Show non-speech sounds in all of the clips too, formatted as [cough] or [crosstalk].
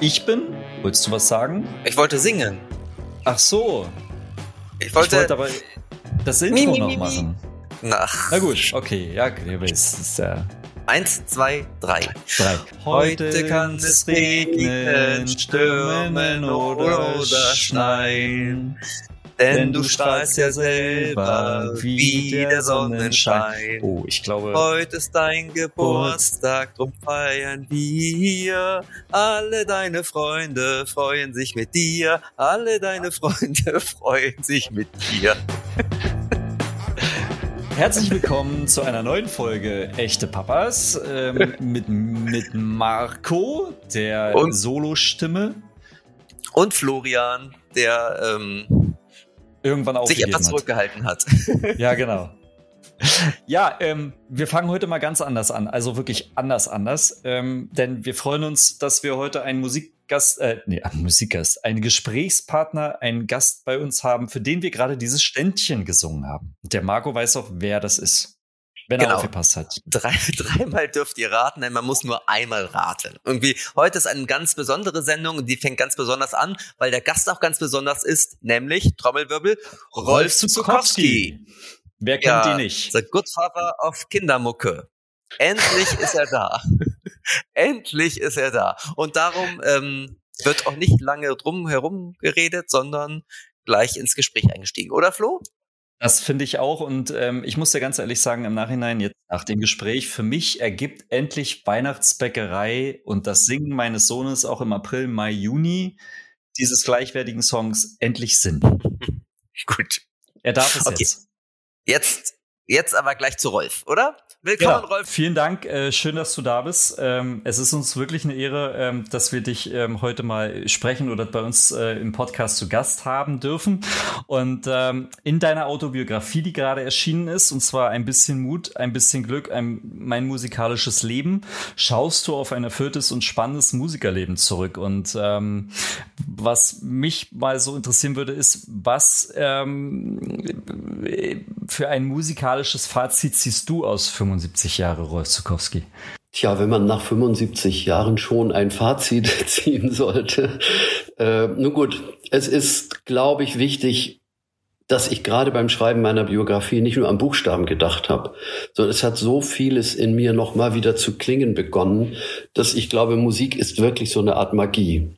ich bin. Wolltest du was sagen? Ich wollte singen. Ach so. Ich wollte, ich wollte aber das Intro Mi, mi, noch mi, mi. machen. Na, Na gut, okay, ja, es ist ja eins, zwei, drei. drei. Heute kann es regnen, stürmen oder schneien. Denn du strahlst ja selber wie der Sonnenschein. Oh, ich glaube, Heute ist dein Geburtstag, drum feiern wir. Alle deine Freunde freuen sich mit dir. Alle deine [laughs] Freunde freuen sich mit dir. [laughs] herzlich willkommen zu einer neuen Folge Echte Papas ähm, [laughs] mit, mit Marco, der? Solo-Stimme, Und Florian, der ähm, irgendwann sich aufgegeben etwas hat. zurückgehalten hat. [laughs] Ja, genau. Ja, ähm, wir fangen heute mal ganz anders an. Also wirklich anders, anders. Ähm, denn wir freuen uns, dass wir heute einen Musikgast, äh, nee, einen Musikgast, einen Gesprächspartner, einen Gast bei uns haben, für den wir gerade dieses Ständchen gesungen haben. Der Marco weiß auch, wer das ist. Wenn er Genau. aufgepasst hat. [laughs] Drei, dreimal dürft ihr raten, denn man muss nur einmal raten. Irgendwie, heute ist eine ganz besondere Sendung und die fängt ganz besonders an, weil der Gast auch ganz besonders ist, nämlich, Trommelwirbel, Rolf Zukowski. Wer kennt Ja, die nicht? The Good Father of Kindermucke. Endlich ist er da. [laughs] Endlich ist er da. Und darum ähm, wird auch nicht lange drum herum geredet, sondern gleich ins Gespräch eingestiegen. Oder Flo? Das finde ich auch. Und ähm, ich muss dir ganz ehrlich sagen, im Nachhinein, jetzt nach dem Gespräch, für mich ergibt endlich Weihnachtsbäckerei und das Singen meines Sohnes auch im April, Mai, Juni dieses gleichwertigen Songs endlich Sinn. [laughs] Gut. Er darf es Okay. jetzt. Jetzt, jetzt aber gleich zu Rolf, oder? Willkommen, Ja, Rolf. vielen Dank. Äh, schön, dass du da bist. Ähm, es ist uns wirklich eine Ehre, ähm, dass wir dich ähm, heute mal sprechen oder bei uns äh, im Podcast zu Gast haben dürfen. Und ähm, in deiner Autobiografie, die gerade erschienen ist, und zwar ein bisschen Mut, ein bisschen Glück, ein, mein musikalisches Leben, schaust du auf ein erfülltes und spannendes Musikerleben zurück. Und ähm, was mich mal so interessieren würde, ist, was ähm, für ein musikalisches Fazit ziehst du aus 75 Jahre Rolf Zukowski? Tja, wenn man nach 75 Jahren schon ein Fazit [laughs] ziehen sollte. Äh, nun gut, es ist, glaube ich, wichtig, dass ich gerade beim Schreiben meiner Biografie nicht nur an Buchstaben gedacht habe, sondern es hat so vieles in mir noch mal wieder zu klingen begonnen, dass ich glaube, Musik ist wirklich so eine Art Magie.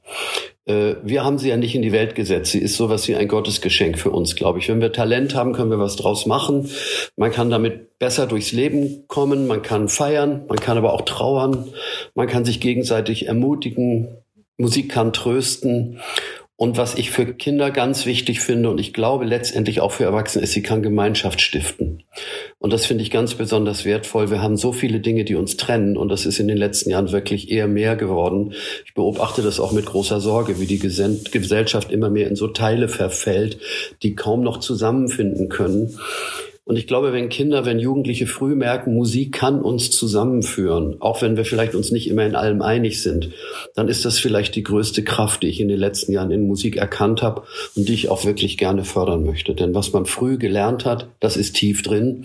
Äh, Wir haben sie ja nicht in die Welt gesetzt. Sie ist sowas wie ein Gottesgeschenk für uns, glaube ich. Wenn wir Talent haben, können wir was draus machen. Man kann damit besser durchs Leben kommen. Man kann feiern. Man kann aber auch trauern. Man kann sich gegenseitig ermutigen. Musik kann trösten. Und was ich für Kinder ganz wichtig finde und ich glaube letztendlich auch für Erwachsene ist, sie kann Gemeinschaft stiften. Und das finde ich ganz besonders wertvoll. Wir haben so viele Dinge, die uns trennen und das ist in den letzten Jahren wirklich eher mehr geworden. Ich beobachte das auch mit großer Sorge, wie die Gesellschaft immer mehr in so Teile verfällt, die kaum noch zusammenfinden können. Und ich glaube, wenn Kinder, wenn Jugendliche früh merken, Musik kann uns zusammenführen, auch wenn wir vielleicht uns nicht immer in allem einig sind, dann ist das vielleicht die größte Kraft, die ich in den letzten Jahren in Musik erkannt habe und die ich auch wirklich gerne fördern möchte. Denn was man früh gelernt hat, das ist tief drin.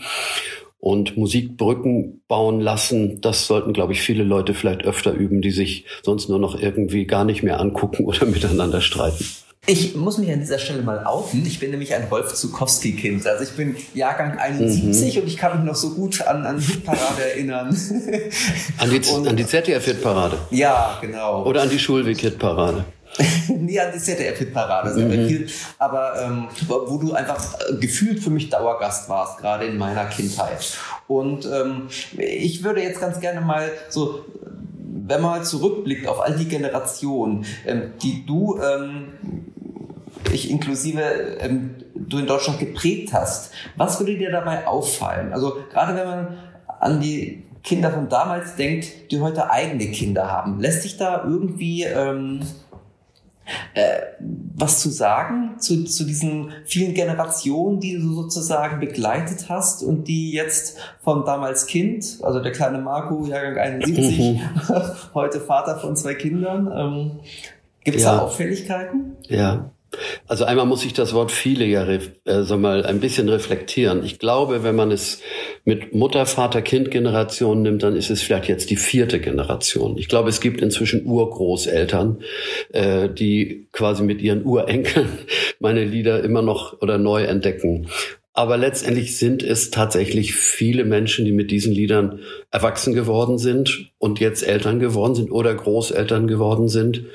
Und Musikbrücken bauen lassen, das sollten, glaube ich, viele Leute vielleicht öfter üben, die sich sonst nur noch irgendwie gar nicht mehr angucken [laughs] oder miteinander streiten. Ich muss mich an dieser Stelle mal outen. Ich bin nämlich ein Rolf Zukowski-Kind. Also ich bin Jahrgang 71 und ich kann mich noch so gut an, an Hitparade erinnern. [laughs] An die, Und- an die ZDF-Hitparade ja, genau. oder an die Schulweg-Hitparade. [laughs] Nee, an die ZDF-Hitparade viel. Aber ähm, wo du einfach äh, gefühlt für mich Dauergast warst, gerade in meiner Kindheit. Und ähm, ich würde jetzt ganz gerne mal so, wenn man mal zurückblickt auf all die Generationen, ähm, die du, ähm, ich inklusive, ähm, du in Deutschland geprägt hast, was würde dir dabei auffallen? Also gerade wenn man an die Kinder von damals denkt, die heute eigene Kinder haben, lässt sich da irgendwie ähm, äh, was zu sagen zu, zu diesen vielen Generationen, die du sozusagen begleitet hast und die jetzt von damals Kind, also der kleine Marco, Jahrgang 71, [laughs] heute Vater von zwei Kindern, ähm, gibt es Ja. da Auffälligkeiten? Ja. Also einmal muss ich das Wort viele ja äh, so mal ein bisschen reflektieren. Ich glaube, wenn man es mit Mutter, Vater, Kind-Generation nimmt, dann ist es vielleicht jetzt die vierte Generation. Ich glaube, es gibt inzwischen Urgroßeltern, äh, die quasi mit ihren Urenkeln [laughs] meine Lieder immer noch oder neu entdecken. Aber letztendlich sind es tatsächlich viele Menschen, die mit diesen Liedern erwachsen geworden sind und jetzt Eltern geworden sind oder Großeltern geworden sind.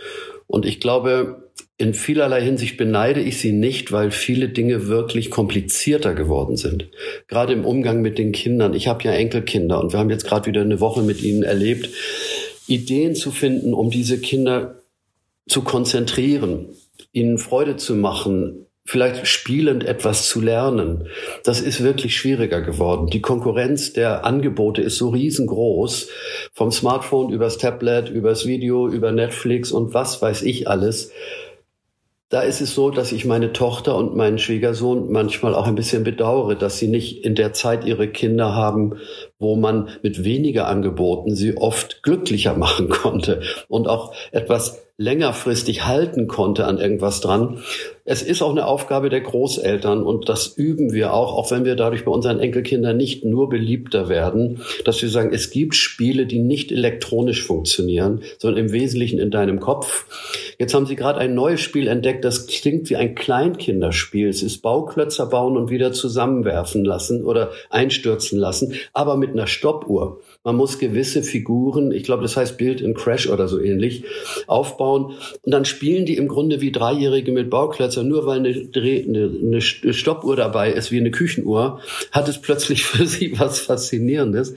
Und ich glaube, in vielerlei Hinsicht beneide ich sie nicht, weil viele Dinge wirklich komplizierter geworden sind. Gerade im Umgang mit den Kindern. Ich habe ja Enkelkinder und wir haben jetzt gerade wieder eine Woche mit ihnen erlebt, Ideen zu finden, um diese Kinder zu konzentrieren, ihnen Freude zu machen, vielleicht spielend etwas zu lernen. Das ist wirklich schwieriger geworden. Die Konkurrenz der Angebote ist so riesengroß. Vom Smartphone übers Tablet, übers Video, über Netflix und was weiß ich alles. Da ist es so, dass ich meine Tochter und meinen Schwiegersohn manchmal auch ein bisschen bedauere, dass sie nicht in der Zeit ihre Kinder haben, wo man mit weniger Angeboten sie oft glücklicher machen konnte und auch etwas längerfristig halten konnte an irgendwas dran. Es ist auch eine Aufgabe der Großeltern und das üben wir auch, auch wenn wir dadurch bei unseren Enkelkindern nicht nur beliebter werden, dass wir sagen, es gibt Spiele, die nicht elektronisch funktionieren, sondern im Wesentlichen in deinem Kopf. Jetzt haben Sie gerade ein neues Spiel entdeckt, das klingt wie ein Kleinkinderspiel. Es ist Bauklötzer bauen und wieder zusammenwerfen lassen oder einstürzen lassen, aber mit einer Stoppuhr. Man muss gewisse Figuren, ich glaube, das heißt Bild in Crash oder so ähnlich, aufbauen. Und dann spielen die im Grunde wie Dreijährige mit Bauklötzern. Nur weil eine, eine, eine Stoppuhr dabei ist, wie eine Küchenuhr, hat es plötzlich [laughs] für sie was Faszinierendes.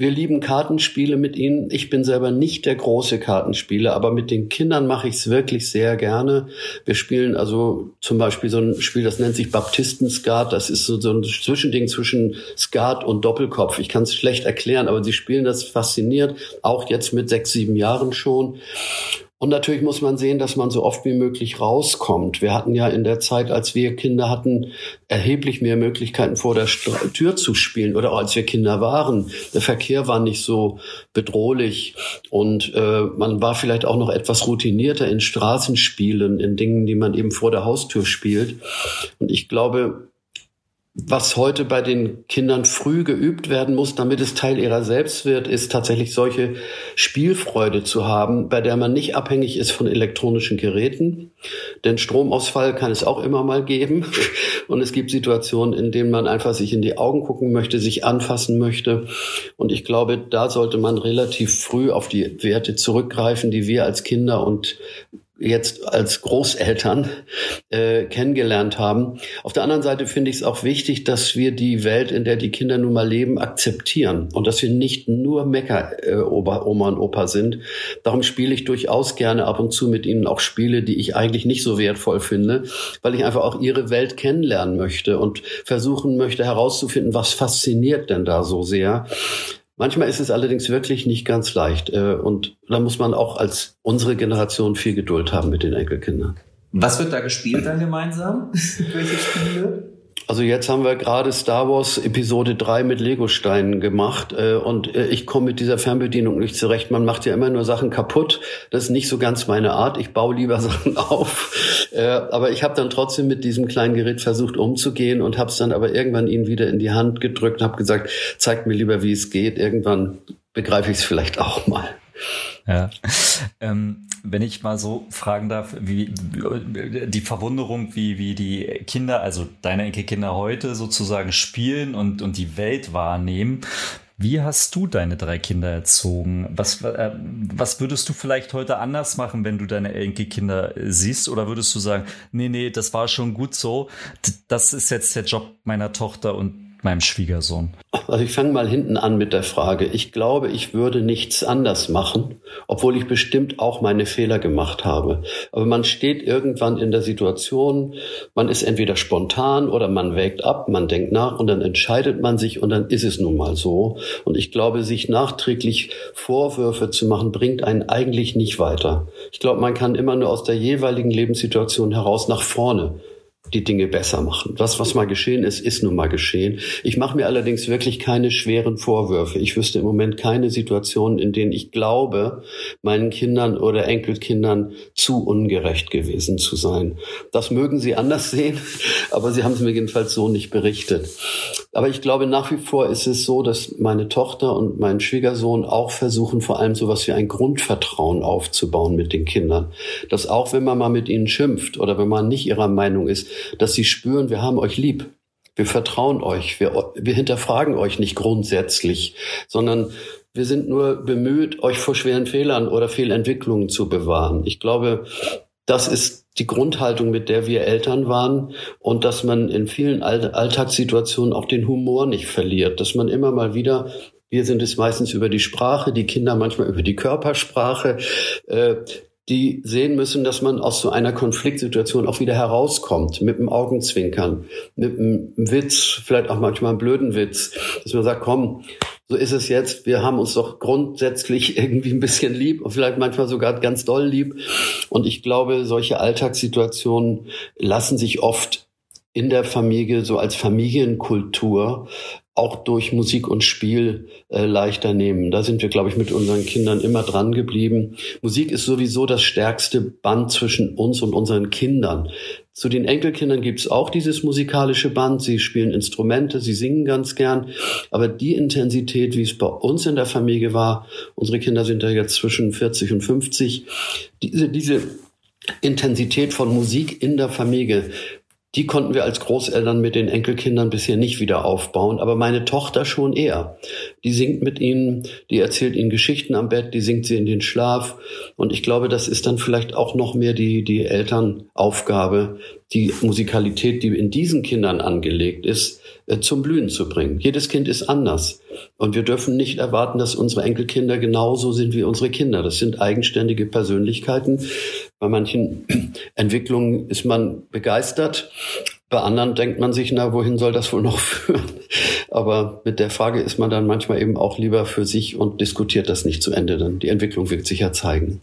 Wir lieben Kartenspiele mit ihnen. Ich bin selber nicht der große Kartenspieler, aber mit den Kindern mache ich es wirklich sehr gerne. Wir spielen also zum Beispiel so ein Spiel, das nennt sich Baptisten-Skat. Das ist so, so ein Zwischending zwischen Skat und Doppelkopf. Ich kann es schlecht erklären, aber sie spielen das fasziniert, auch jetzt mit sechs, sieben Jahren schon. Und natürlich muss man sehen, dass man so oft wie möglich rauskommt. Wir hatten ja in der Zeit, als wir Kinder hatten, erheblich mehr Möglichkeiten vor der Tür zu spielen oder auch als wir Kinder waren. Der Verkehr war nicht so bedrohlich und äh, man war vielleicht auch noch etwas routinierter in Straßenspielen, in Dingen, die man eben vor der Haustür spielt. Und ich glaube, was heute bei den Kindern früh geübt werden muss, damit es Teil ihrer selbst wird, ist tatsächlich solche Spielfreude zu haben, bei der man nicht abhängig ist von elektronischen Geräten. Denn Stromausfall kann es auch immer mal geben. [laughs] Und es gibt Situationen, in denen man einfach sich in die Augen gucken möchte, sich anfassen möchte. Und ich glaube, da sollte man relativ früh auf die Werte zurückgreifen, die wir als Kinder und jetzt als Großeltern äh, kennengelernt haben. Auf der anderen Seite finde ich es auch wichtig, dass wir die Welt, in der die Kinder nun mal leben, akzeptieren und dass wir nicht nur Mecker äh, Oma und Opa sind. Darum spiele ich durchaus gerne ab und zu mit ihnen auch Spiele, die ich eigentlich nicht so wertvoll finde, weil ich einfach auch ihre Welt kennenlernen möchte und versuchen möchte herauszufinden, was fasziniert denn da so sehr. Manchmal ist es allerdings wirklich nicht ganz leicht. Äh, und da muss man auch als unsere Generation viel Geduld haben mit den Enkelkindern. Was wird da gespielt dann gemeinsam? [laughs] Welche Spiele? Also jetzt haben wir gerade Star Wars Episode 3 mit Legosteinen gemacht äh, und äh, ich komme mit dieser Fernbedienung nicht zurecht. Man macht ja immer nur Sachen kaputt. Das ist nicht so ganz meine Art. Ich baue lieber [laughs] Sachen auf. Äh, aber ich habe dann trotzdem mit diesem kleinen Gerät versucht umzugehen und habe es dann aber irgendwann ihnen wieder in die Hand gedrückt und habe gesagt, zeigt mir lieber, wie es geht. Irgendwann begreife ich es vielleicht auch mal. Ja. [laughs] Ähm, wenn ich mal so fragen darf, wie die Verwunderung, wie, wie die Kinder, also deine Enkelkinder heute sozusagen spielen und, und die Welt wahrnehmen. Wie hast du deine drei Kinder erzogen? Was, äh, was würdest du vielleicht heute anders machen, wenn du deine Enkelkinder siehst? Oder würdest du sagen, nee, nee, das war schon gut so. Das ist jetzt der Job meiner Tochter und meinem Schwiegersohn? Also ich fange mal hinten an mit der Frage. Ich glaube, ich würde nichts anders machen, obwohl ich bestimmt auch meine Fehler gemacht habe. Aber man steht irgendwann in der Situation, man ist entweder spontan oder man wägt ab, man denkt nach und dann entscheidet man sich und dann ist es nun mal so. Und ich glaube, sich nachträglich Vorwürfe zu machen, bringt einen eigentlich nicht weiter. Ich glaube, man kann immer nur aus der jeweiligen Lebenssituation heraus nach vorne die Dinge besser machen. Das, was mal geschehen ist, ist nun mal geschehen. Ich mache mir allerdings wirklich keine schweren Vorwürfe. Ich wüsste im Moment keine Situation, in denen ich glaube, meinen Kindern oder Enkelkindern zu ungerecht gewesen zu sein. Das mögen Sie anders [laughs] sehen, aber Sie haben es mir jedenfalls so nicht berichtet. Aber ich glaube, nach wie vor ist es so, dass meine Tochter und mein Schwiegersohn auch versuchen, vor allem so was wie ein Grundvertrauen aufzubauen mit den Kindern. Dass auch wenn man mal mit ihnen schimpft oder wenn man nicht ihrer Meinung ist, dass sie spüren, wir haben euch lieb. Wir vertrauen euch. Wir, wir hinterfragen euch nicht grundsätzlich, sondern wir sind nur bemüht, euch vor schweren Fehlern oder Fehlentwicklungen zu bewahren. Ich glaube, das ist die Grundhaltung, mit der wir Eltern waren und dass man in vielen Alltagssituationen auch den Humor nicht verliert, dass man immer mal wieder wir sind es meistens über die Sprache, die Kinder manchmal über die Körpersprache, äh, die sehen müssen, dass man aus so einer Konfliktsituation auch wieder herauskommt, mit dem Augenzwinkern, mit einem Witz, vielleicht auch manchmal einem blöden Witz, dass man sagt, komm, so ist es jetzt, wir haben uns doch grundsätzlich [laughs] irgendwie ein bisschen lieb und vielleicht manchmal sogar ganz doll lieb. Und ich glaube, solche Alltagssituationen lassen sich oft in der Familie so als Familienkultur auch durch Musik und Spiel äh, leichter nehmen. Da sind wir, glaube ich, mit unseren Kindern immer dran geblieben. Musik ist sowieso das stärkste Band zwischen uns und unseren Kindern. Zu den Enkelkindern gibt es auch dieses musikalische Band. Sie spielen Instrumente, sie singen ganz gern. Aber die Intensität, wie es bei uns in der Familie war, unsere Kinder sind ja jetzt zwischen 40 und 50, diese, diese Intensität von Musik in der Familie, die konnten wir als Großeltern mit den Enkelkindern bisher nicht wieder aufbauen, aber meine Tochter schon eher. Die singt mit ihnen, die erzählt ihnen Geschichten am Bett, die singt sie in den Schlaf. Und ich glaube, das ist dann vielleicht auch noch mehr die, die Elternaufgabe, die Musikalität, die in diesen Kindern angelegt ist, äh, zum Blühen zu bringen. Jedes Kind ist anders. Und wir dürfen nicht erwarten, dass unsere Enkelkinder genauso sind wie unsere Kinder. Das sind eigenständige Persönlichkeiten. Bei manchen [clears throat] Entwicklungen ist man begeistert. Bei anderen denkt man sich, na, wohin soll das wohl noch [laughs] führen? Aber mit der Frage ist man dann manchmal eben auch lieber für sich und diskutiert das nicht zu Ende. Dann die Entwicklung wird sich ja zeigen.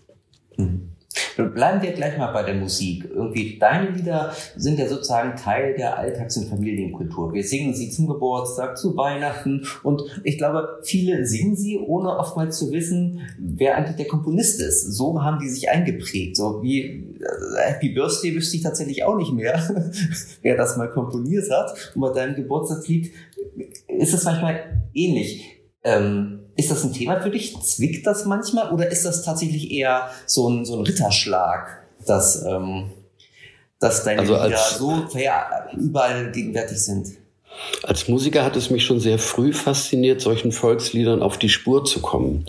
Mhm. Bleiben wir gleich mal bei der Musik. Irgendwie, deine Lieder sind ja sozusagen Teil der Alltags- und Familienkultur. Wir singen sie zum Geburtstag, zu Weihnachten und ich glaube, viele singen sie, ohne oftmals zu wissen, wer eigentlich der Komponist ist. So haben die sich eingeprägt. So wie äh, Happy Birthday wüsste ich tatsächlich auch nicht mehr, [laughs] wer das mal komponiert hat. Und bei deinem Geburtstagslied ist es manchmal ähnlich. Ähm, ist das ein Thema für dich? Zwickt das manchmal oder ist das tatsächlich eher so ein, so ein Ritterschlag, dass, ähm, dass deine also Lieder so ja, überall gegenwärtig sind? Als Musiker hat es mich schon sehr früh fasziniert, solchen Volksliedern auf die Spur zu kommen.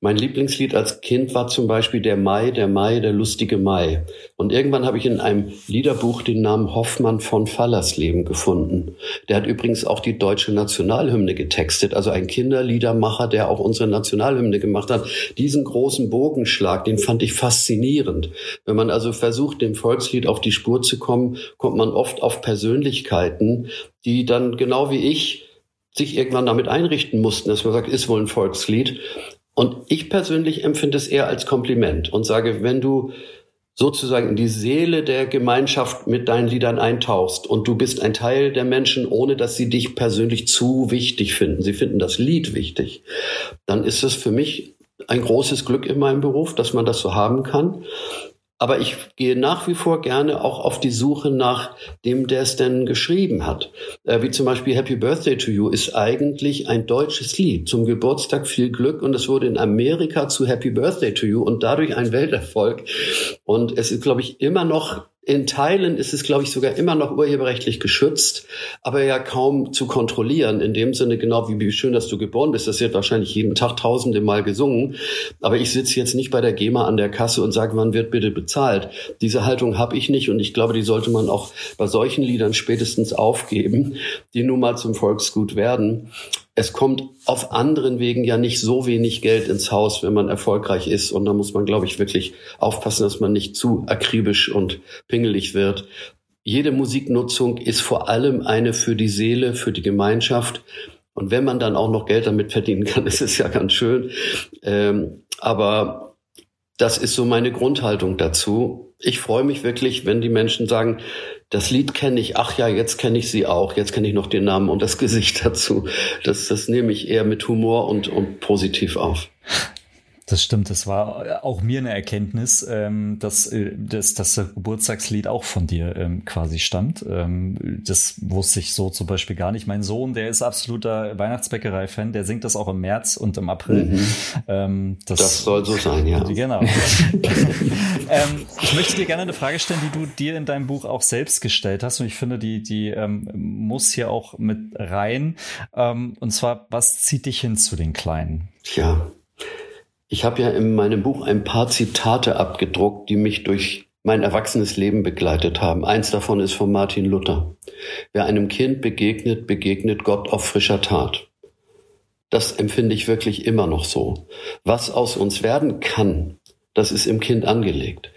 Mein Lieblingslied als Kind war zum Beispiel Der Mai, der Mai, der lustige Mai. Und irgendwann habe ich in einem Liederbuch den Namen Hoffmann von Fallersleben gefunden. Der hat übrigens auch die deutsche Nationalhymne getextet, also ein Kinderliedermacher, der auch unsere Nationalhymne gemacht hat. Diesen großen Bogenschlag, den fand ich faszinierend. Wenn man also versucht, dem Volkslied auf die Spur zu kommen, kommt man oft auf Persönlichkeiten, die dann genau wie ich sich irgendwann damit einrichten mussten, dass man sagt, ist wohl ein Volkslied. Und ich persönlich empfinde es eher als Kompliment und sage, wenn du sozusagen in die Seele der Gemeinschaft mit deinen Liedern eintauchst und du bist ein Teil der Menschen, ohne dass sie dich persönlich zu wichtig finden, sie finden das Lied wichtig, dann ist es für mich ein großes Glück in meinem Beruf, dass man das so haben kann. Aber ich gehe nach wie vor gerne auch auf die Suche nach dem, der es denn geschrieben hat. Äh, wie zum Beispiel Happy Birthday to You ist eigentlich ein deutsches Lied. Zum Geburtstag viel Glück und es wurde in Amerika zu Happy Birthday to You und dadurch ein Welterfolg. Und es ist, glaube ich, immer noch in Teilen ist es, glaube ich, sogar immer noch urheberrechtlich geschützt, aber ja kaum zu kontrollieren. In dem Sinne, genau wie, wie schön, dass du geboren bist. Das wird wahrscheinlich jeden Tag tausende Mal gesungen. Aber ich sitze jetzt nicht bei der GEMA an der Kasse und sage, wann wird bitte bezahlt. Diese Haltung habe ich nicht und ich glaube, die sollte man auch bei solchen Liedern spätestens aufgeben, die nun mal zum Volksgut werden es kommt auf anderen Wegen ja nicht so wenig Geld ins Haus, wenn man erfolgreich ist. Und da muss man, glaube ich, wirklich aufpassen, dass man nicht zu akribisch und pingelig wird. Jede Musiknutzung ist vor allem eine für die Seele, für die Gemeinschaft. Und wenn man dann auch noch Geld damit verdienen kann, [laughs] ist es ja ganz schön. Ähm, aber das ist so meine Grundhaltung dazu. Ich freue mich wirklich, wenn die Menschen sagen, das Lied kenne ich, ach ja, jetzt kenne ich sie auch, jetzt kenne ich noch den Namen und das [laughs] Gesicht dazu. Das, das nehme ich eher mit Humor und, und positiv auf. Das stimmt, das war auch mir eine Erkenntnis, ähm, dass, äh, dass, dass das Geburtstagslied auch von dir ähm, quasi stammt. Ähm, das wusste ich so zum Beispiel gar nicht. Mein Sohn, der ist absoluter Weihnachtsbäckerei-Fan, der singt das auch im März und im April. Mhm. Das, das, soll so sein, ja. Genau. [laughs] Ich möchte dir gerne eine Frage stellen, die du dir in deinem Buch auch selbst gestellt hast. Und ich finde, die, die muss hier auch mit rein. und zwar, was zieht dich hin zu den Kleinen? Ja. Ich habe ja in meinem Buch ein paar Zitate abgedruckt, die mich durch mein erwachsenes Leben begleitet haben. Eins davon ist von Martin Luther. Wer einem Kind begegnet, begegnet Gott auf frischer Tat. Das empfinde ich wirklich immer noch so. Was aus uns werden kann, das ist im Kind angelegt.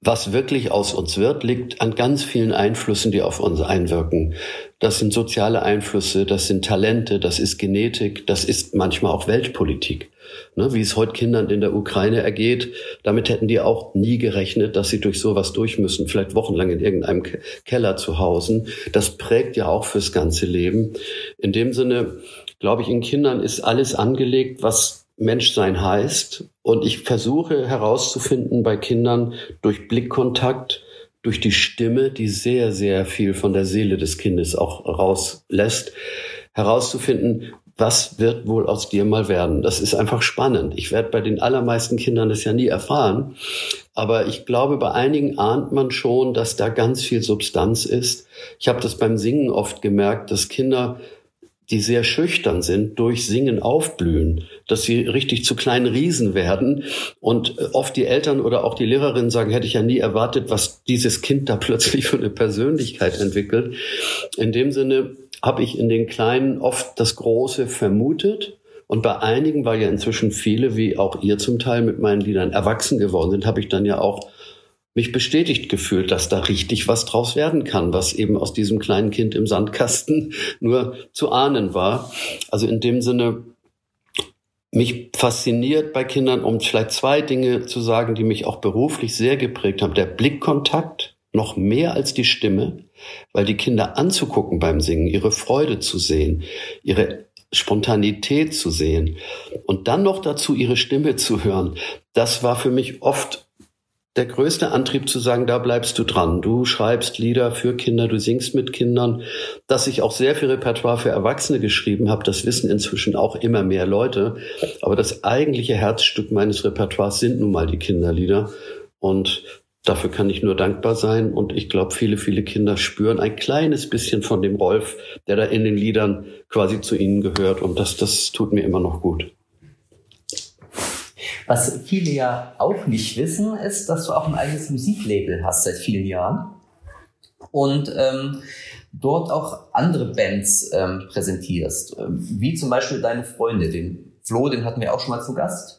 Was wirklich aus uns wird, liegt an ganz vielen Einflüssen, die auf uns einwirken. Das sind soziale Einflüsse, das sind Talente, das ist Genetik, das ist manchmal auch Weltpolitik. Ne, wie es heute Kindern in der Ukraine ergeht, damit hätten die auch nie gerechnet, dass sie durch sowas durch müssen, vielleicht wochenlang in irgendeinem Keller zu Hause. Das prägt ja auch fürs ganze Leben. In dem Sinne, glaube ich, in Kindern ist alles angelegt, was Menschsein heißt. Und ich versuche herauszufinden bei Kindern durch Blickkontakt, durch die Stimme, die sehr, sehr viel von der Seele des Kindes auch rauslässt, herauszufinden, was wird wohl aus dir mal werden? Das ist einfach spannend. Ich werde bei den allermeisten Kindern das ja nie erfahren. Aber ich glaube, bei einigen ahnt man schon, dass da ganz viel Substanz ist. Ich habe das beim Singen oft gemerkt, dass Kinder die sehr schüchtern sind, durch Singen aufblühen, dass sie richtig zu kleinen Riesen werden. Und äh, oft die Eltern oder auch die Lehrerinnen sagen, hätte ich ja nie erwartet, was dieses Kind da [laughs] plötzlich für eine Persönlichkeit entwickelt. In dem Sinne habe ich in den Kleinen oft das Große vermutet. Und bei einigen, weil ja inzwischen viele, wie auch ihr zum Teil mit meinen Liedern erwachsen geworden sind, habe ich dann ja auch mich bestätigt gefühlt, dass da richtig was draus werden kann, was eben aus diesem kleinen Kind im Sandkasten [laughs] nur zu ahnen war. Also in dem Sinne, mich fasziniert bei Kindern, um vielleicht zwei Dinge zu sagen, die mich auch beruflich sehr geprägt haben. Der Blickkontakt, noch mehr als die Stimme, weil die Kinder anzugucken beim Singen, ihre Freude zu sehen, ihre Spontanität zu sehen und dann noch dazu ihre Stimme zu hören, das war für mich oft der größte Antrieb zu sagen, da bleibst du dran. Du schreibst Lieder für Kinder, du singst mit Kindern. Dass ich auch sehr viel Repertoire für Erwachsene geschrieben habe, das wissen inzwischen auch immer mehr Leute. Aber das eigentliche Herzstück meines Repertoires sind nun mal die Kinderlieder. Und dafür kann ich nur dankbar sein. Und ich glaube, viele, viele Kinder spüren ein kleines bisschen von dem Rolf, der da in den Liedern quasi zu ihnen gehört. Und das, das tut mir immer noch gut. Was viele ja auch nicht wissen, ist, dass du auch ein eigenes Musiklabel hast seit vielen Jahren und ähm, dort auch andere Bands ähm, präsentierst, ähm, wie zum Beispiel deine Freunde, den Flo, den hatten wir auch schon mal zu Gast.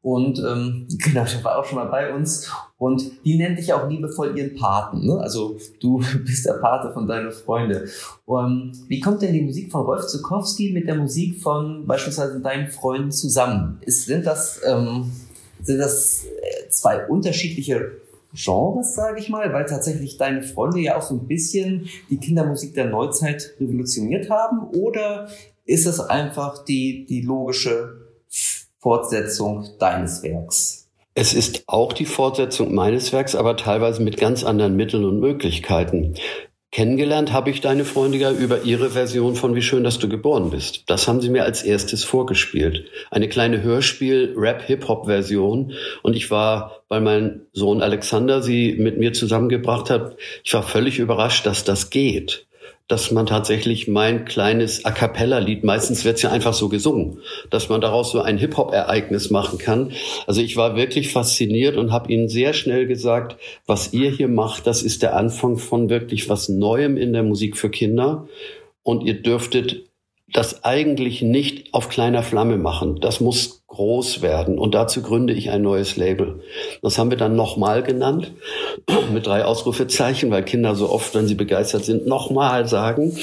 Und ähm, genau, der war auch schon mal bei uns. Und die nennt dich auch liebevoll ihren Paten. Ne? Also du [laughs] bist der Pate von deinen Freunden. Und wie kommt denn die Musik von Rolf Zukowski mit der Musik von beispielsweise deinen Freunden zusammen? Ist, sind das, ähm, sind das äh, zwei unterschiedliche Genres, sage ich mal, weil tatsächlich deine Freunde ja auch so ein bisschen die Kindermusik der Neuzeit revolutioniert haben? Oder ist es einfach die, die logische Fortsetzung deines Werks? Es ist auch die Fortsetzung meines Werks, aber teilweise mit ganz anderen Mitteln und Möglichkeiten. Kennengelernt habe ich deine Freunde ja über ihre Version von Wie schön, dass du geboren bist. Das haben sie mir als erstes vorgespielt. Eine kleine Hörspiel-Rap-Hip-Hop-Version. Und ich war, weil mein Sohn Alexander sie mit mir zusammengebracht hat, ich war völlig überrascht, dass das geht dass man tatsächlich mein kleines A cappella-Lied, meistens wird's ja einfach so gesungen, dass man daraus so ein Hip-Hop-Ereignis machen kann. Also ich war wirklich fasziniert und habe ihnen sehr schnell gesagt, was ihr hier macht, das ist der Anfang von wirklich was Neuem in der Musik für Kinder. Und ihr dürftet das eigentlich nicht auf kleiner Flamme machen. Das muss groß werden. Und dazu gründe ich ein neues Label. Das haben wir dann nochmal genannt, [clears throat] mit drei Ausrufezeichen, weil Kinder so oft, wenn sie begeistert sind, nochmal sagen.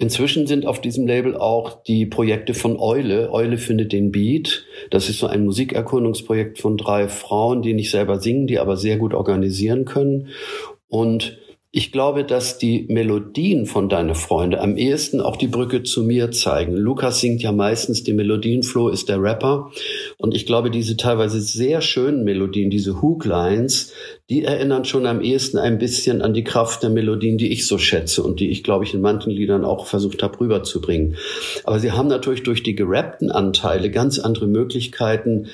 Inzwischen sind auf diesem Label auch die Projekte von Eule. Eule findet den Beat. Das ist so ein Musikerkundungsprojekt von drei Frauen, die nicht selber singen, die aber sehr gut organisieren können. Und ich glaube, dass die Melodien von Deine Freunde am ehesten auch die Brücke zu mir zeigen. Lukas singt ja meistens die Melodien, Flo ist der Rapper. Und ich glaube, diese teilweise sehr schönen Melodien, diese Hooklines, die erinnern schon am ehesten ein bisschen an die Kraft der Melodien, die ich so schätze und die ich, glaube ich, in manchen Liedern auch versucht habe rüberzubringen. Aber sie haben natürlich durch die gerappten Anteile ganz andere Möglichkeiten,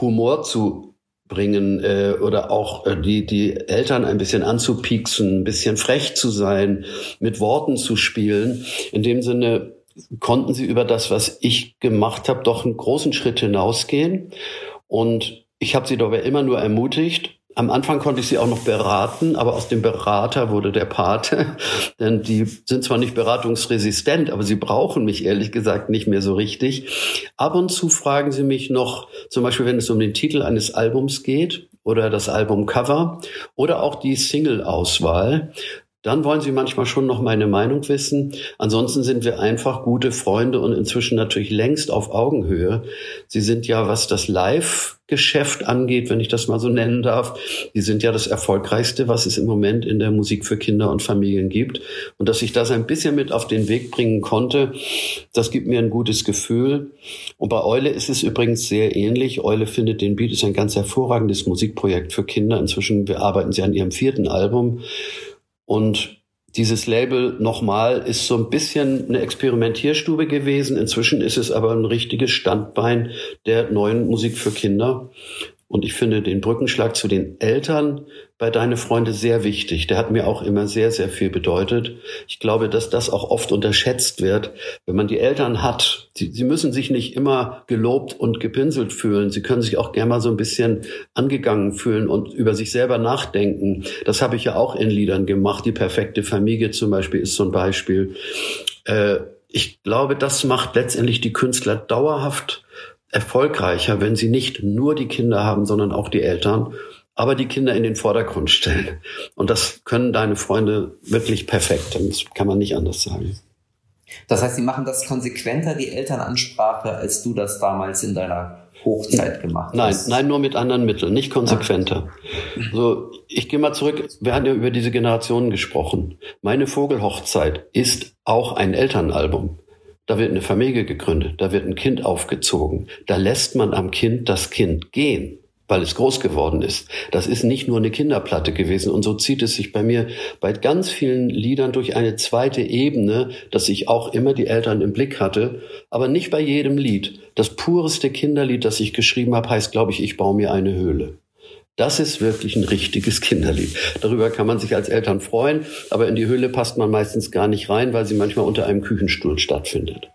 Humor zu bringen äh, oder auch äh, die, die Eltern ein bisschen anzupieksen, ein bisschen frech zu sein, mit Worten zu spielen. In dem Sinne konnten sie über das, was ich gemacht habe, doch einen großen Schritt hinausgehen. Und ich habe sie dabei immer nur ermutigt, am Anfang konnte ich sie auch noch beraten, aber aus dem Berater wurde der Pate. [laughs] Denn die sind zwar nicht beratungsresistent, aber sie brauchen mich ehrlich gesagt nicht mehr so richtig. Ab und zu fragen sie mich noch, zum Beispiel wenn es um den Titel eines Albums geht oder das Albumcover oder auch die Single-Auswahl. Dann wollen sie manchmal schon noch meine Meinung wissen. Ansonsten sind wir einfach gute Freunde und inzwischen natürlich längst auf Augenhöhe. Sie sind ja, was das Live-Geschäft angeht, wenn ich das mal so nennen darf, die sind ja das erfolgreichste, was es im Moment in der Musik für Kinder und Familien gibt. Und dass ich das ein bisschen mit auf den Weg bringen konnte, das gibt mir ein gutes Gefühl. Und bei Eule ist es übrigens sehr ähnlich. Eule findet den Beat ist ein ganz hervorragendes Musikprojekt für Kinder. Inzwischen arbeiten sie an ihrem vierten Album. Und dieses Label nochmal ist so ein bisschen eine Experimentierstube gewesen. Inzwischen ist es aber ein richtiges Standbein der neuen Musik für Kinder. Und ich finde den Brückenschlag zu den Eltern bei Deine Freunde sehr wichtig. Der hat mir auch immer sehr, sehr viel bedeutet. Ich glaube, dass das auch oft unterschätzt wird. Wenn man die Eltern hat, sie, sie müssen sich nicht immer gelobt und gepinselt fühlen. Sie können sich auch gerne mal so ein bisschen angegangen fühlen und über sich selber nachdenken. Das habe ich ja auch in Liedern gemacht. Die perfekte Familie zum Beispiel ist so ein Beispiel. Äh, ich glaube, das macht letztendlich die Künstler dauerhaft erfolgreicher, wenn sie nicht nur die Kinder haben, sondern auch die Eltern, aber die Kinder in den Vordergrund stellen. Und das können deine Freunde wirklich perfekt. Das kann man nicht anders sagen. Das heißt, sie machen das konsequenter, die Elternansprache, als du das damals in deiner Hochzeit gemacht nein, hast. Nein, nur mit anderen Mitteln, nicht konsequenter. So, ich gehe mal zurück. Wir haben ja über diese Generationen gesprochen. Meine Vogelhochzeit ist auch ein Elternalbum. Da wird eine Familie gegründet, da wird ein Kind aufgezogen, da lässt man am Kind das Kind gehen, weil es groß geworden ist. Das ist nicht nur eine Kinderplatte gewesen und so zieht es sich bei mir bei ganz vielen Liedern durch eine zweite Ebene, dass ich auch immer die Eltern im Blick hatte, aber nicht bei jedem Lied. Das pureste Kinderlied, das ich geschrieben habe, heißt, glaube ich, ich baue mir eine Höhle. Das ist wirklich ein richtiges Kinderlied. Darüber kann man sich als Eltern freuen, aber in die Höhle passt man meistens gar nicht rein, weil sie manchmal unter einem Küchenstuhl stattfindet.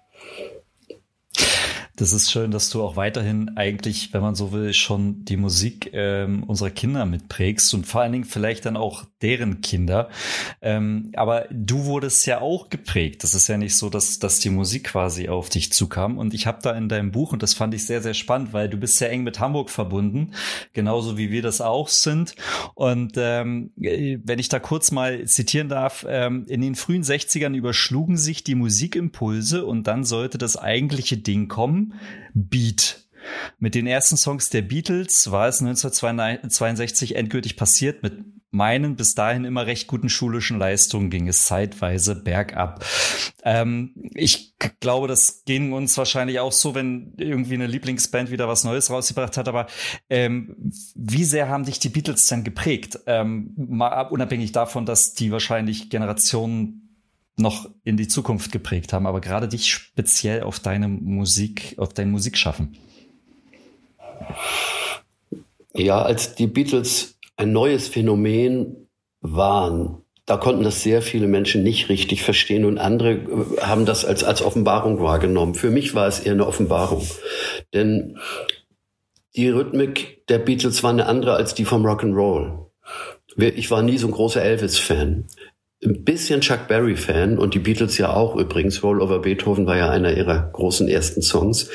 Das ist schön, dass du auch weiterhin eigentlich, wenn man so will, schon die Musik ähm, unserer Kinder mitprägst und vor allen Dingen vielleicht dann auch deren Kinder. Ähm, aber du wurdest ja auch geprägt. Das ist ja nicht so, dass, dass die Musik quasi auf dich zukam. Und ich habe da in deinem Buch, und das fand ich sehr, sehr spannend, weil du bist sehr eng mit Hamburg verbunden, genauso wie wir das auch sind. Und ähm, wenn ich da kurz mal zitieren darf, ähm, in den frühen 60ern überschlugen sich die Musikimpulse und dann sollte das eigentliche Ding kommen Beat. Mit den ersten Songs der Beatles war es 1962 endgültig passiert. Mit meinen bis dahin immer recht guten schulischen Leistungen ging es zeitweise bergab. Ähm, ich glaube, das ging uns wahrscheinlich auch so, wenn irgendwie eine Lieblingsband wieder was Neues rausgebracht hat. Aber ähm, wie sehr haben dich die Beatles denn geprägt? Ähm, mal unabhängig davon, dass die wahrscheinlich Generationen noch in die Zukunft geprägt haben, aber gerade dich speziell auf deine Musik, auf dein Musikschaffen. Ja, als die Beatles ein neues Phänomen waren, da konnten das sehr viele Menschen nicht richtig verstehen und andere äh, haben das als, als Offenbarung wahrgenommen. Für mich war es eher eine Offenbarung. Denn die Rhythmik der Beatles war eine andere als die vom Rock'n'Roll. Ich war nie so ein großer Elvis-Fan ein bisschen Chuck Berry-Fan und die Beatles ja auch übrigens. Roll over Beethoven war ja einer ihrer großen ersten Songs.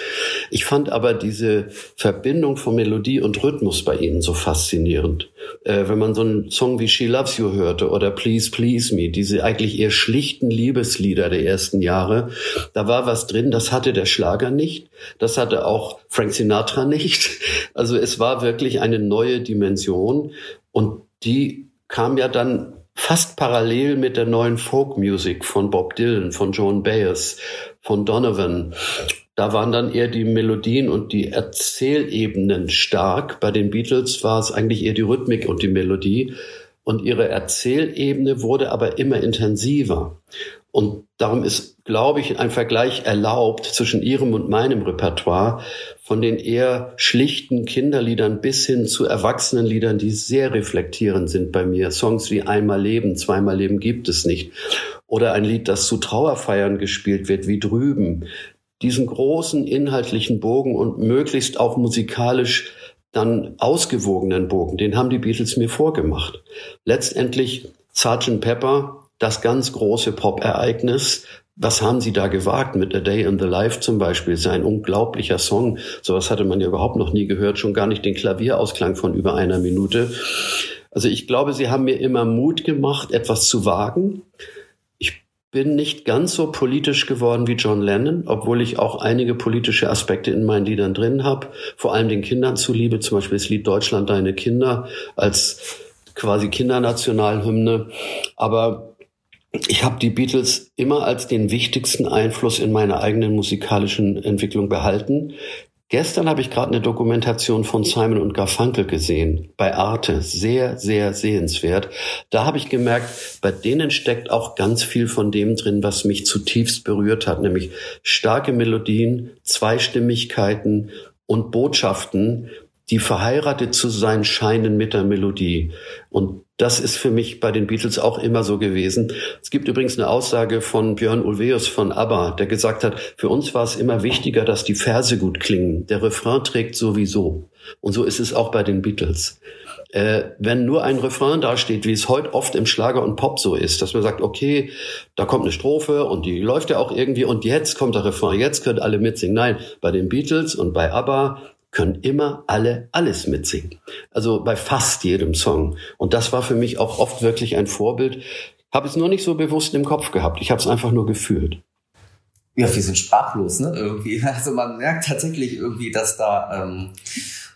Ich fand aber diese Verbindung von Melodie und Rhythmus bei ihnen so faszinierend. Äh, wenn man so einen Song wie She Loves You hörte oder Please Please Me, diese eigentlich eher schlichten Liebeslieder der ersten Jahre, da war was drin, das hatte der Schlager nicht, das hatte auch Frank Sinatra [laughs] nicht. Also es war wirklich eine neue Dimension und die kam ja dann fast parallel mit der neuen Folk-Music von Bob Dylan, von Joan Baez, von Donovan. Da waren dann eher die Melodien und die Erzählebenen stark. Bei den Beatles war es eigentlich eher die Rhythmik und die Melodie. Und ihre Erzählebene wurde aber immer intensiver. Und darum ist, glaube ich, ein Vergleich erlaubt zwischen ihrem und meinem Repertoire von den eher schlichten Kinderliedern bis hin zu Erwachsenenliedern, die sehr reflektierend sind bei mir. Songs wie Einmal Leben, Zweimal Leben gibt es nicht. Oder ein Lied, das zu Trauerfeiern gespielt wird, wie drüben. Diesen großen inhaltlichen Bogen und möglichst auch musikalisch dann ausgewogenen Bogen, den haben die Beatles mir vorgemacht. Letztendlich Sgt. Pepper, das ganz große Pop-Ereignis. Was haben sie da gewagt mit A Day in the Life zum Beispiel? Das ist ein unglaublicher Song. Sowas hatte man ja überhaupt noch nie gehört, schon gar nicht den Klavierausklang von über einer Minute. Also ich glaube, sie haben mir immer Mut gemacht, etwas zu wagen bin nicht ganz so politisch geworden wie John Lennon, obwohl ich auch einige politische Aspekte in meinen Liedern drin habe, vor allem den Kindern zuliebe, zum Beispiel das Lied Deutschland deine Kinder als quasi Kindernationalhymne. Aber ich habe die Beatles immer als den wichtigsten Einfluss in meiner eigenen musikalischen Entwicklung behalten. Gestern habe ich gerade eine Dokumentation von Simon und Garfunkel gesehen bei Arte, sehr sehr sehenswert. Da habe ich gemerkt, bei denen steckt auch ganz viel von dem drin, was mich zutiefst berührt hat, nämlich starke Melodien, Zweistimmigkeiten und Botschaften, die verheiratet zu sein scheinen mit der Melodie. Und das ist für mich bei den Beatles auch immer so gewesen. Es gibt übrigens eine Aussage von Björn Ulvaeus von ABBA, der gesagt hat, für uns war es immer wichtiger, dass die Verse gut klingen. Der Refrain trägt sowieso. Und so ist es auch bei den Beatles. Äh, wenn nur ein Refrain dasteht, wie es heute oft im Schlager und Pop so ist, dass man sagt, okay, da kommt eine Strophe und die läuft ja auch irgendwie und jetzt kommt der Refrain, jetzt können alle mitsingen. Nein, bei den Beatles und bei ABBA können immer alle alles mitsingen. Also bei fast jedem Song. Und das war für mich auch oft wirklich ein Vorbild. Habe es nur nicht so bewusst im Kopf gehabt. Ich habe es einfach nur gefühlt. Ja, wir sind sprachlos, ne? Irgendwie. [laughs] Also man merkt tatsächlich irgendwie, dass da, ähm,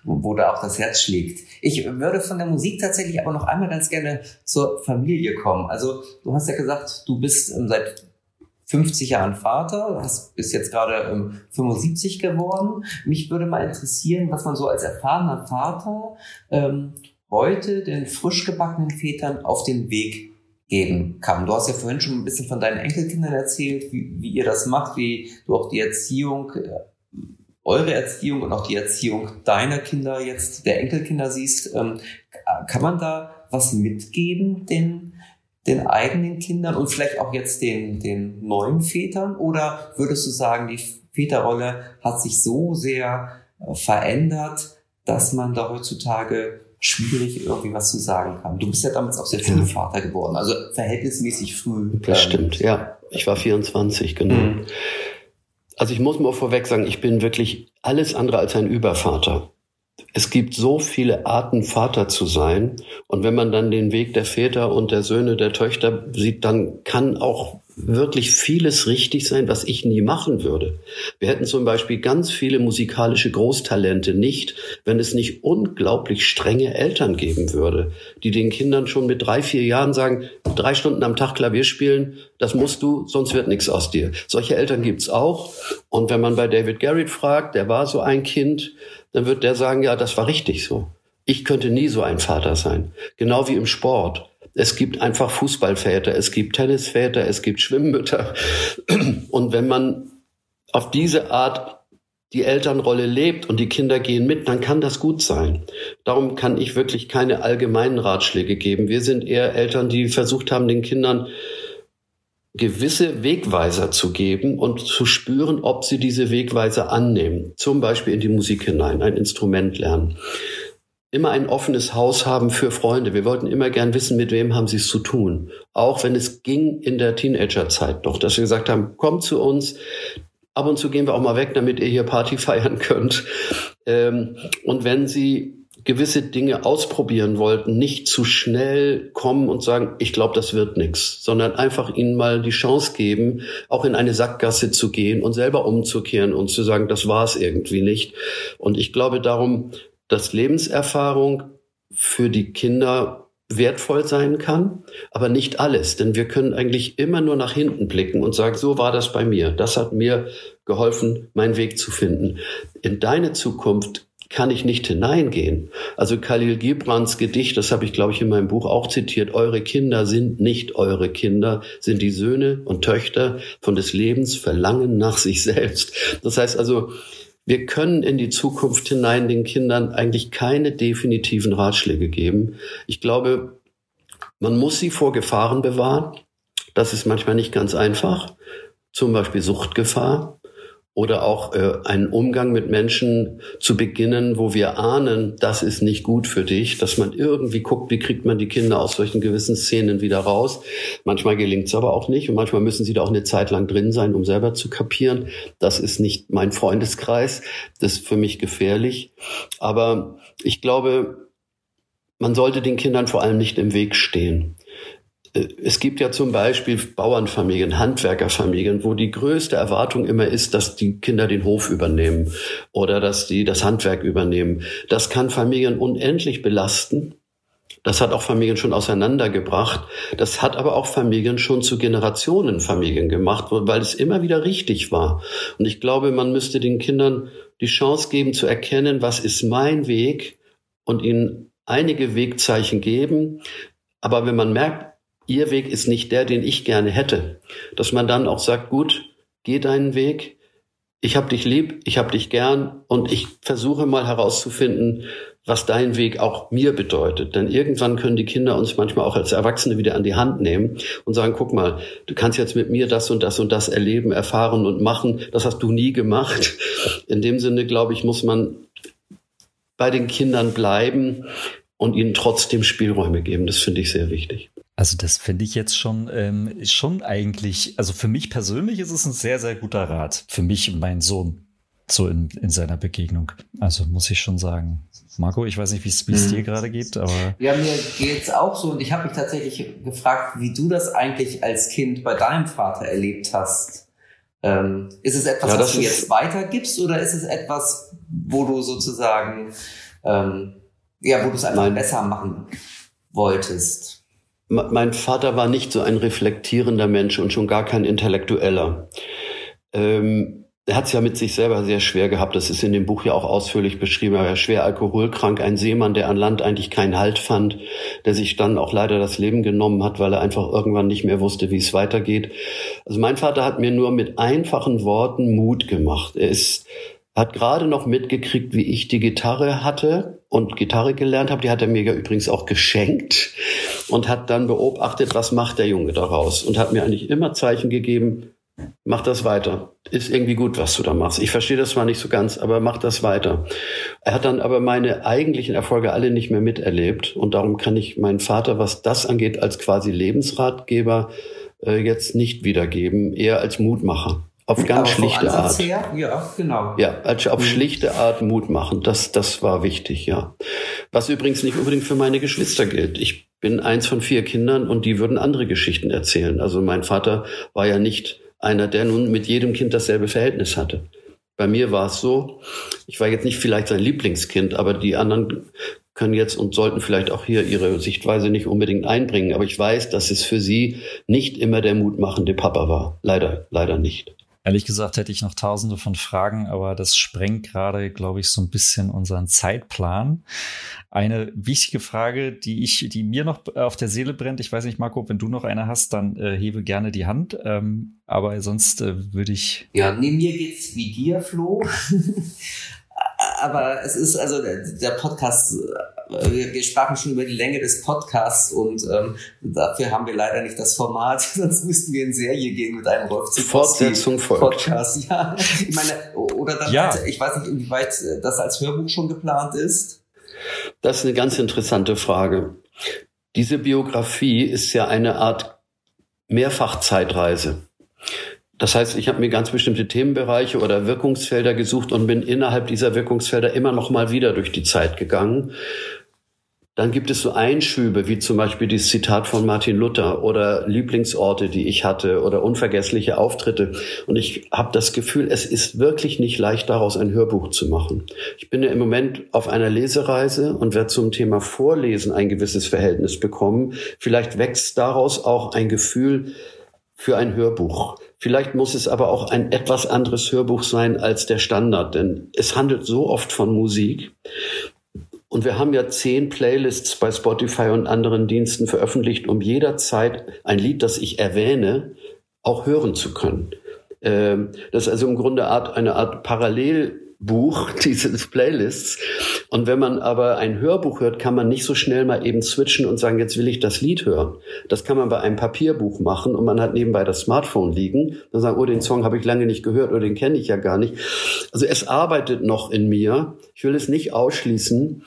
wo da auch das Herz schlägt. Ich würde von der Musik tatsächlich aber noch einmal ganz gerne zur Familie kommen. Also du hast ja gesagt, du bist ähm, seit 50 Jahren Vater, hast, bist jetzt gerade ähm, 75 geworden. Mich würde mal interessieren, was man so als erfahrener Vater ähm, heute den frisch gebackenen Vätern auf den Weg geben kann. Du hast ja vorhin schon ein bisschen von deinen Enkelkindern erzählt, wie, wie ihr das macht, wie du auch die Erziehung, äh, eure Erziehung und auch die Erziehung deiner Kinder jetzt, der Enkelkinder siehst. Ähm, kann man da was mitgeben den den eigenen Kindern und vielleicht auch jetzt den, den neuen Vätern? Oder würdest du sagen, die Väterrolle hat sich so sehr äh, verändert, dass man da heutzutage schwierig irgendwie was zu sagen kann? Du bist ja damals auch sehr früh ja. Vater geworden, also verhältnismäßig früh. Das ähm, stimmt, ja. Ich war 24, genau. Mhm. Also ich muss mal vorweg sagen, ich bin wirklich alles andere als ein Übervater es gibt so viele Arten, Vater zu sein. Und wenn man dann den Weg der Väter und der Söhne, der Töchter sieht, dann kann auch wirklich vieles richtig sein, was ich nie machen würde. Wir hätten zum Beispiel ganz viele musikalische Großtalente nicht, wenn es nicht unglaublich strenge Eltern geben würde, die den Kindern schon mit drei, vier Jahren sagen, drei Stunden am Tag Klavier spielen, das musst du, sonst wird nichts aus dir. Solche Eltern gibt's auch. Und wenn man bei David Garrett fragt, der war so ein Kind, dann wird der sagen, ja, das war richtig so. Ich könnte nie so ein Vater sein. Genau wie im Sport. Es gibt einfach Fußballväter, es gibt Tennisväter, es gibt Schwimmmütter. [clears throat] Und wenn man auf diese Art die Elternrolle lebt und die Kinder gehen mit, dann kann das gut sein. Darum kann ich wirklich keine allgemeinen Ratschläge geben. Wir sind eher Eltern, die versucht haben, den Kindern gewisse Wegweiser zu geben und zu spüren, ob sie diese Wegweiser annehmen. Zum Beispiel in die Musik hinein, ein Instrument lernen. Immer ein offenes Haus haben für Freunde. Wir wollten immer gern wissen, mit wem haben sie es zu tun. Auch wenn es ging in der Teenagerzeit noch, dass wir gesagt haben, kommt zu uns. Ab und zu gehen wir auch mal weg, damit ihr hier Party [laughs] feiern könnt. Ähm, und wenn sie gewisse Dinge ausprobieren wollten, nicht zu schnell kommen und sagen, ich glaube, das wird nichts, sondern einfach ihnen mal die Chance geben, auch in eine Sackgasse zu gehen und selber umzukehren und zu sagen, das war es irgendwie nicht. Und ich glaube darum, dass Lebenserfahrung für die Kinder wertvoll sein kann, aber nicht alles, denn wir können eigentlich immer nur nach hinten blicken und sagen, so war das bei mir. Das hat mir geholfen, meinen Weg zu finden. In deine Zukunft kann ich nicht hineingehen. Also Khalil Gibrans Gedicht, das habe ich, glaube ich, in meinem Buch auch zitiert, eure Kinder sind nicht eure Kinder, sind die Söhne und Töchter von des Lebens Verlangen nach sich selbst. Das heißt also, wir können in die Zukunft hinein den Kindern eigentlich keine definitiven Ratschläge geben. Ich glaube, man muss sie vor Gefahren bewahren. Das ist manchmal nicht ganz einfach. Zum Beispiel Suchtgefahr oder auch äh, einen Umgang mit Menschen zu beginnen, wo wir ahnen, das ist nicht gut für dich, dass man irgendwie guckt, wie kriegt man die Kinder aus solchen gewissen Szenen wieder raus. Manchmal gelingt es aber auch nicht und manchmal müssen sie da auch eine Zeit lang drin sein, um selber zu kapieren, das ist nicht mein Freundeskreis, das ist für mich gefährlich. Aber ich glaube, man sollte den Kindern vor allem nicht im Weg stehen. Äh, es gibt ja zum Beispiel Bauernfamilien, Handwerkerfamilien, wo die größte Erwartung immer ist, dass die Kinder den Hof übernehmen oder dass die das Handwerk übernehmen. Das kann Familien unendlich belasten. Das hat auch Familien schon auseinandergebracht. Das hat aber auch Familien schon zu Generationenfamilien gemacht, weil es immer wieder richtig war. Und ich glaube, man müsste den Kindern die Chance geben zu erkennen, was ist mein Weg und ihnen einige Wegzeichen geben. Aber wenn man merkt, Ihr Weg ist nicht der, den ich gerne hätte. Dass man dann auch sagt, gut, geh deinen Weg. Ich hab dich lieb, ich hab dich gern und ich versuche mal herauszufinden, was dein Weg auch mir bedeutet. Denn irgendwann können die Kinder uns manchmal auch als Erwachsene wieder an die Hand nehmen und sagen, guck mal, du kannst jetzt mit mir das und das und das erleben, erfahren und machen. Das hast du nie gemacht. In dem Sinne, glaube ich, muss man bei den Kindern bleiben und ihnen trotzdem Spielräume geben. Das finde ich sehr wichtig. Also das finde ich jetzt schon, ähm, schon eigentlich, also für mich persönlich ist es ein sehr, sehr guter Rat. Für mich und meinen Sohn so in, in seiner Begegnung. Also muss ich schon sagen. Marco, ich weiß nicht, wie es hm. dir gerade geht, aber. Ja, mir geht's auch so und ich habe mich tatsächlich gefragt, wie du das eigentlich als Kind bei deinem Vater erlebt hast. Ähm, ist es etwas, ja, was du jetzt weitergibst oder ist es etwas, wo du sozusagen, ähm, ja, wo du es Nein. besser machen wolltest? Mein Vater war nicht so ein reflektierender Mensch und schon gar kein Intellektueller. Ähm, er hat es ja mit sich selber sehr schwer gehabt. Das ist in dem Buch ja auch ausführlich beschrieben. Er war schwer alkoholkrank, ein Seemann, der an Land eigentlich keinen Halt fand, der sich dann auch leider das Leben genommen hat, weil er einfach irgendwann nicht mehr wusste, wie es weitergeht. Also mein Vater hat mir nur mit einfachen Worten Mut gemacht. Er ist hat gerade noch mitgekriegt, wie ich die Gitarre hatte und Gitarre gelernt habe. Die hat er mir ja übrigens auch geschenkt und hat dann beobachtet, was macht der Junge daraus und hat mir eigentlich immer Zeichen gegeben, mach das weiter. Ist irgendwie gut, was du da machst. Ich verstehe das zwar nicht so ganz, aber mach das weiter. Er hat dann aber meine eigentlichen Erfolge alle nicht mehr miterlebt und darum kann ich meinen Vater, was das angeht, als quasi Lebensratgeber äh, jetzt nicht wiedergeben, eher als Mutmacher. Auf ganz schlichte Art. Her, ja, genau. Ja, also auf mhm. schlichte Art Mut machen. Das, das war wichtig, ja. Was übrigens nicht unbedingt für meine Geschwister gilt. Ich bin eins von vier Kindern und die würden andere Geschichten erzählen. Also mein Vater war ja nicht einer, der nun mit jedem Kind dasselbe Verhältnis hatte. Bei mir war es so, ich war jetzt nicht vielleicht sein Lieblingskind, aber die anderen können jetzt und sollten vielleicht auch hier ihre Sichtweise nicht unbedingt einbringen. Aber ich weiß, dass es für sie nicht immer der mutmachende Papa war. Leider, leider nicht. Ehrlich gesagt hätte ich noch tausende von Fragen, aber das sprengt gerade, glaube ich, so ein bisschen unseren Zeitplan. Eine wichtige Frage, die ich, die mir noch auf der Seele brennt, ich weiß nicht, Marco, wenn du noch eine hast, dann äh, hebe gerne die Hand. Ähm, aber sonst äh, würde ich. Ja, neben mir geht's wie dir, Flo. Aber es ist also der Podcast wir, wir sprachen schon über die Länge des Podcasts und ähm, dafür haben wir leider nicht das Format, [laughs] sonst müssten wir in Serie gehen mit einem Rolf Fortsetzung folgt. Podcast. Ja, ich meine, oder dann, ja. Ich weiß nicht, inwieweit das als Hörbuch schon geplant ist. Das ist eine ganz interessante Frage. Diese Biografie ist ja eine Art Mehrfachzeitreise. Das heißt, ich habe mir ganz bestimmte Themenbereiche oder Wirkungsfelder gesucht und bin innerhalb dieser Wirkungsfelder immer noch mal wieder durch die Zeit gegangen dann gibt es so Einschübe, wie zum Beispiel dieses Zitat von Martin Luther oder Lieblingsorte, die ich hatte oder unvergessliche Auftritte. Und ich habe das Gefühl, es ist wirklich nicht leicht, daraus ein Hörbuch zu machen. Ich bin ja im Moment auf einer Lesereise und werde zum Thema Vorlesen ein gewisses Verhältnis bekommen. Vielleicht wächst daraus auch ein Gefühl für ein Hörbuch. Vielleicht muss es aber auch ein etwas anderes Hörbuch sein als der Standard, denn es handelt so oft von Musik. Und wir haben ja zehn Playlists bei Spotify und anderen Diensten veröffentlicht, um jederzeit ein Lied, das ich erwähne, auch hören zu können. Ähm, das ist also im Grunde eine Art Parallel Buch [laughs] dieses Playlists. Und wenn man aber ein Hörbuch hört, kann man nicht so schnell mal eben switchen und sagen, jetzt will ich das Lied hören. Das kann man bei einem Papierbuch machen und man hat nebenbei das Smartphone liegen. Dann sagen, oh, den Song habe ich lange nicht gehört oder den kenne ich ja gar nicht. Also es arbeitet noch in mir. Ich will es nicht ausschließen.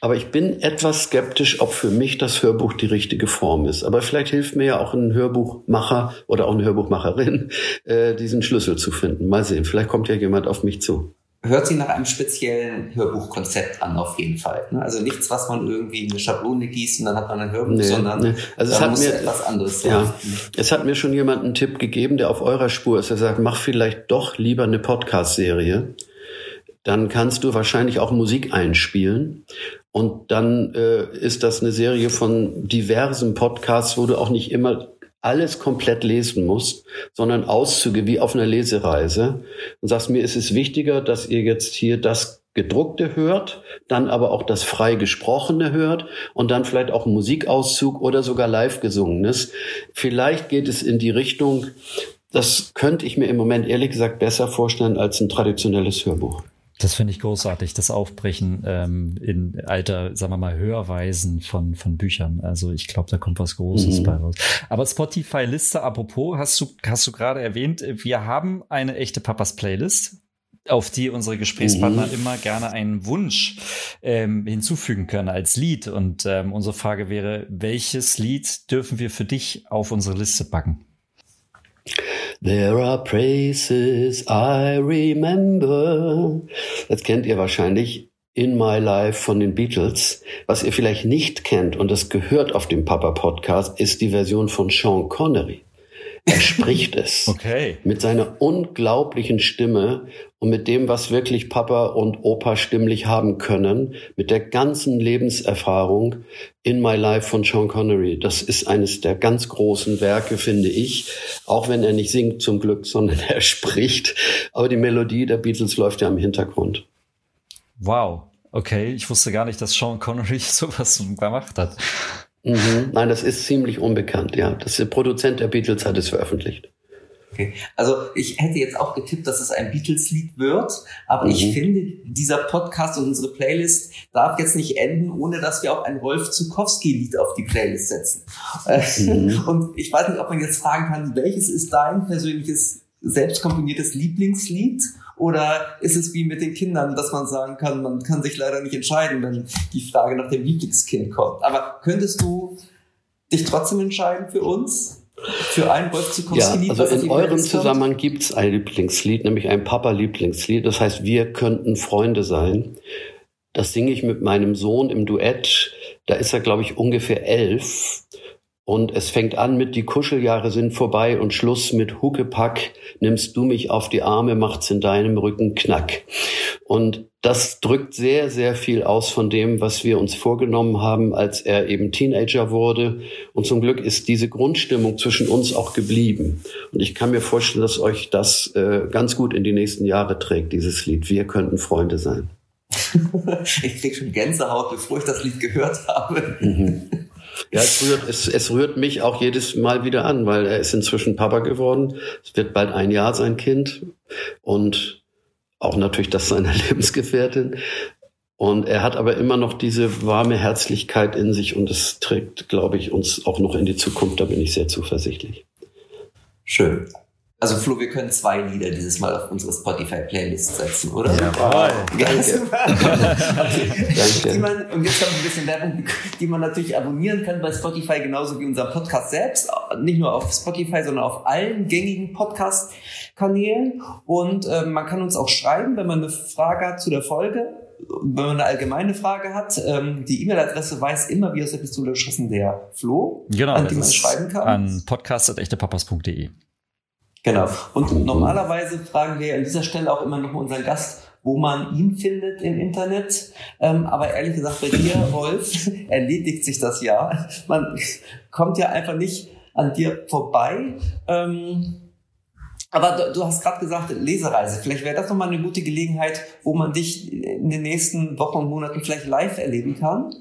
Aber ich bin etwas skeptisch, ob für mich das Hörbuch die richtige Form ist. Aber vielleicht hilft mir ja auch ein Hörbuchmacher oder auch eine Hörbuchmacherin, [laughs] äh, diesen Schlüssel zu finden. Mal sehen, vielleicht kommt ja jemand auf mich zu. Hört sich nach einem speziellen Hörbuchkonzept an, auf jeden Fall. Ne? Also nichts, was man irgendwie in eine Schablone gießt und dann hat man ein Hörbuch, nee, sondern nee. Also es hat mir etwas anderes sein. Ja, es hat mir schon jemand einen Tipp gegeben, der auf eurer Spur ist. Er sagt, mach vielleicht doch lieber eine Podcast-Serie dann kannst du wahrscheinlich auch Musik einspielen. Und dann äh, ist das eine Serie von diversen Podcasts, wo du auch nicht immer alles komplett lesen musst, sondern Auszüge wie auf einer Lesereise. Und sagst mir, ist es wichtiger, dass ihr jetzt hier das gedruckte hört, dann aber auch das frei gesprochene hört und dann vielleicht auch Musikauszug oder sogar live gesungenes. Vielleicht geht es in die Richtung, das könnte ich mir im Moment ehrlich gesagt besser vorstellen als ein traditionelles Hörbuch. Das finde ich großartig, das Aufbrechen ähm, in alter, sagen wir mal, Hörweisen von, von Büchern. Also ich glaube, da kommt was Großes mhm. bei raus. Aber Spotify-Liste, apropos, hast du, hast du gerade erwähnt, wir haben eine echte Papas Playlist auf die unsere Gesprächspartner mhm. immer gerne einen Wunsch ähm, hinzufügen können als Lied. Und ähm, unsere Frage wäre, welches Lied dürfen wir für dich auf unsere Liste packen? There are places I remember. Das kennt ihr wahrscheinlich. In My Life von den Beatles. Was ihr vielleicht nicht kennt, und das gehört auf dem Papa Podcast, ist die Version von Sean Connery. Er spricht es. [laughs] Okay. Mit seiner unglaublichen Stimme und mit dem, was wirklich Papa und Opa stimmlich haben können, mit der ganzen Lebenserfahrung in My Life von Sean Connery. Das ist eines der ganz großen Werke, finde ich. Auch wenn er nicht singt zum Glück, sondern [laughs] er spricht. Aber die Melodie der Beatles läuft ja im Hintergrund. Wow. Okay, ich wusste gar nicht, dass Sean Connery [laughs] sowas gemacht hat. Mhm. Nein, das ist ziemlich unbekannt, ja. Das der Produzent der Beatles hat es veröffentlicht. Okay. Also ich hätte jetzt auch getippt, dass es ein Beatles-Lied wird, aber mhm. ich finde, dieser Podcast und unsere Playlist darf jetzt nicht enden, ohne dass wir auch ein Rolf Zukowski-Lied auf die Playlist setzen. Mhm. [laughs] Und ich weiß nicht, ob man jetzt fragen kann, welches ist dein persönliches selbstkomponiertes Lieblingslied? Oder ist es wie mit den Kindern, dass man sagen kann, man kann sich leider nicht entscheiden, wenn die Frage nach dem Lieblingskind kommt. Aber könntest du dich trotzdem entscheiden für uns? Für ein Wolf Zukowski-Lied? Ja, also in eurem Zusammenhang gibt es ein Lieblingslied, nämlich ein Papa-Lieblingslied. Das heißt, wir könnten Freunde sein. Das singe ich mit meinem Sohn im Duett. Da ist er, glaube ich, ungefähr elf. Und es fängt an mit die Kuscheljahre sind vorbei und Schluss mit Huckepack, nimmst du mich auf die Arme, macht's in deinem Rücken knack. Und das drückt sehr, sehr viel aus von dem, was wir uns vorgenommen haben, als er eben Teenager wurde. Und zum Glück ist diese Grundstimmung zwischen uns auch geblieben. Und ich kann mir vorstellen, dass euch das äh, ganz gut in die nächsten Jahre trägt, dieses Lied. Wir könnten Freunde sein. [laughs] ich krieg schon Gänsehaut, bevor ich das Lied gehört habe. Mhm. Ja, es rührt, es, es rührt mich auch jedes Mal wieder an, weil er ist inzwischen Papa geworden. Es wird bald ein Jahr sein Kind und auch natürlich das seiner [laughs] Lebensgefährtin. Und er hat aber immer noch diese warme Herzlichkeit in sich und es trägt, glaube ich, uns auch noch in die Zukunft. Da bin ich sehr zuversichtlich. Schön. Also Flo, wir können zwei Lieder dieses Mal auf unsere Spotify-Playlist setzen, oder? Ja, wow. Danke. [laughs] Danke. Die man, und jetzt kommt ein bisschen Werbung, die man natürlich abonnieren kann bei Spotify, genauso wie unser Podcast selbst. Nicht nur auf Spotify, sondern auf allen gängigen Podcast-Kanälen. Und äh, man kann uns auch schreiben, wenn man eine Frage hat zu der Folge wenn man eine allgemeine Frage hat, ähm, die E-Mail-Adresse weiß immer, wie aus der Pistole geschossen der Flo, genau, an die man schreiben kann. An podcast.echtepapas.de. Genau. Und normalerweise fragen wir an dieser Stelle auch immer noch unseren Gast, wo man ihn findet im Internet. Ähm, aber ehrlich gesagt, bei dir, [laughs] Rolf, erledigt sich das ja. Man kommt ja einfach nicht an dir vorbei. Ähm, aber du, du hast gerade gesagt, Lesereise. Vielleicht wäre das nochmal eine gute Gelegenheit, wo man dich in den nächsten Wochen und Monaten vielleicht live erleben kann.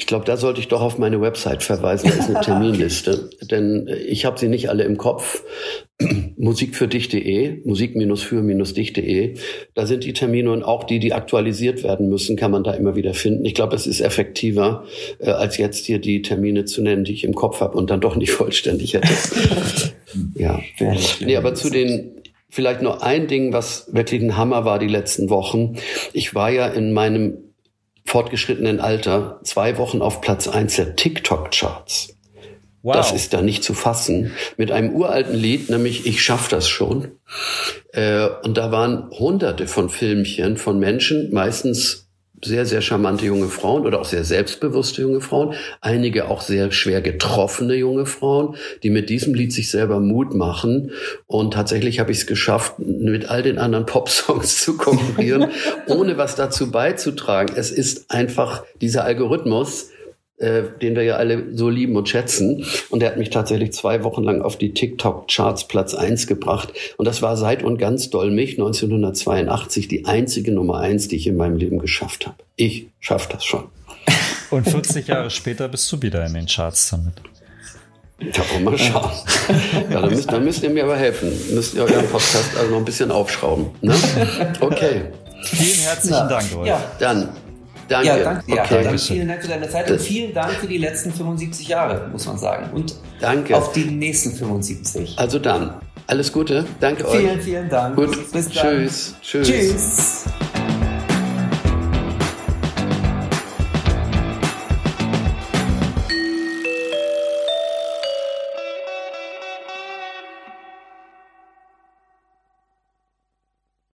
Ich glaube, da sollte ich doch auf meine Website verweisen. Da ist eine [laughs] Terminliste. Denn ich habe sie nicht alle im Kopf. [clears throat] Musikfürdicht.de, musik-für-dich.de. Da sind die Termine und auch die, die aktualisiert werden müssen, kann man da immer wieder finden. Ich glaube, es ist effektiver, äh, als jetzt hier die Termine zu nennen, die ich im Kopf habe und dann doch nicht [laughs] vollständig hätte. [laughs] ja. Nee, aber zu den Vielleicht nur ein Ding, was wirklich ein Hammer war die letzten Wochen. Ich war ja in meinem fortgeschrittenen Alter zwei Wochen auf Platz eins der TikTok-Charts. Wow. Das ist da nicht zu fassen. Mit einem uralten Lied, nämlich Ich schaff das schon. Äh, und da waren hunderte von Filmchen von Menschen, meistens sehr, sehr charmante junge Frauen oder auch sehr selbstbewusste junge Frauen, einige auch sehr schwer getroffene junge Frauen, die mit diesem Lied sich selber Mut machen. Und tatsächlich habe ich es geschafft, mit all den anderen Popsongs zu konkurrieren, [laughs] ohne was dazu beizutragen. Es ist einfach dieser Algorithmus, äh, den wir ja alle so lieben und schätzen. Und der hat mich tatsächlich zwei Wochen lang auf die TikTok-Charts Platz eins gebracht. Und das war seit und ganz doll mich 1982 die einzige Nummer eins, die ich in meinem Leben geschafft habe. Ich schaffe das schon. [laughs] Und 40 Jahre später bist du wieder in den Charts damit. Ja, wollen mal schauen. [laughs] Ja, dann, müsst, dann müsst ihr mir aber helfen. Müsst ihr euren Podcast also noch ein bisschen aufschrauben. Ne? [laughs] Okay. Vielen herzlichen Na, Dank, Rolf. Ja. Dann Danke. Ja, danke. Ja, okay. dann vielen Dank für deine Zeit und vielen Dank für die letzten 75 Jahre, muss man sagen. Und danke. auf die nächsten 75. Also dann, alles Gute. Danke euch. Vielen, vielen Dank. Gut. Bis dann. Tschüss. Tschüss. Tschüss.